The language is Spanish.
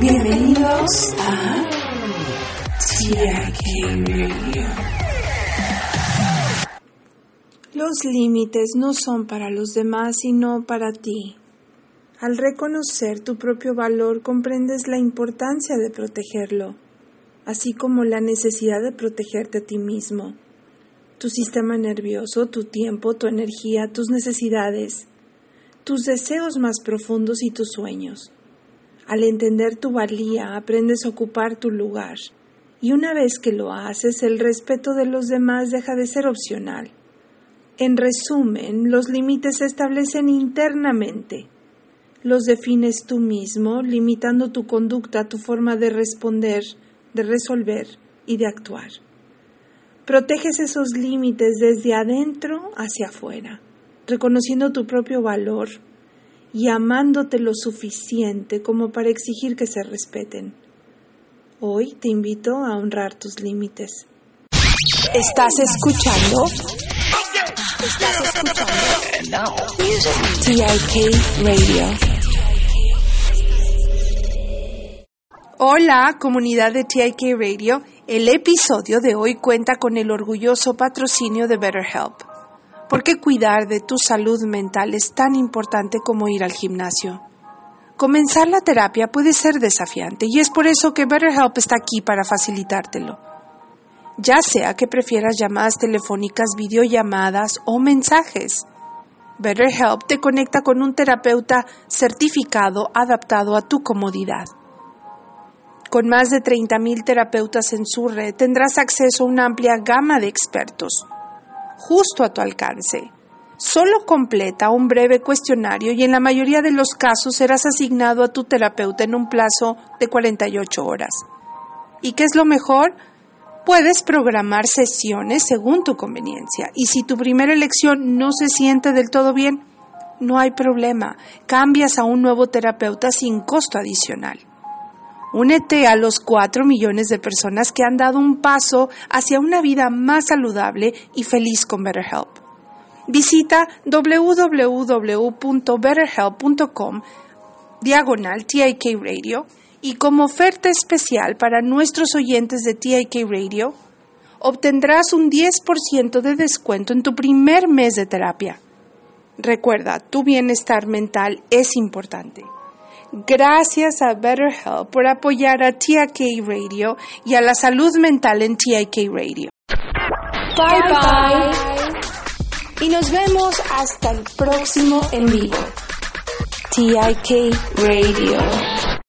Bienvenidos a. Los límites no son para los demás, sino para ti. Al reconocer tu propio valor, comprendes la importancia de protegerlo, así como la necesidad de protegerte a ti mismo, tu sistema nervioso, tu tiempo, tu energía, tus necesidades, tus deseos más profundos y tus sueños. Al entender tu valía, aprendes a ocupar tu lugar. Y una vez que lo haces, el respeto de los demás deja de ser opcional. En resumen, los límites se establecen internamente. Los defines tú mismo, limitando tu conducta, tu forma de responder, de resolver y de actuar. Proteges esos límites desde adentro hacia afuera, reconociendo tu propio valor y amándote lo suficiente como para exigir que se respeten. Hoy te invito a honrar tus límites. ¿Estás escuchando? ¿Estás escuchando? TIK Radio. Hola, comunidad de TIK Radio. El episodio de hoy cuenta con el orgulloso patrocinio de BetterHelp. ¿Por qué cuidar de tu salud mental es tan importante como ir al gimnasio? Comenzar la terapia puede ser desafiante y es por eso que BetterHelp está aquí para facilitártelo. Ya sea que prefieras llamadas telefónicas, videollamadas o mensajes. BetterHelp te conecta con un terapeuta certificado adaptado a tu comodidad. Con más de 30.000 terapeutas en su red tendrás acceso a una amplia gama de expertos, justo a tu alcance. Solo completa un breve cuestionario y en la mayoría de los casos serás asignado a tu terapeuta en un plazo de 48 horas. ¿Y qué es lo mejor? Puedes programar sesiones según tu conveniencia y si tu primera elección no se siente del todo bien, no hay problema, cambias a un nuevo terapeuta sin costo adicional. Únete a los 4 millones de personas que han dado un paso hacia una vida más saludable y feliz con BetterHelp. Visita www.betterhelp.com diagonal TIK Radio y como oferta especial para nuestros oyentes de TIK Radio, obtendrás un 10% de descuento en tu primer mes de terapia. Recuerda, tu bienestar mental es importante. Gracias a BetterHelp por apoyar a TIK Radio y a la salud mental en TIK Radio. Bye bye. Y nos vemos hasta el próximo en vivo. TIK Radio.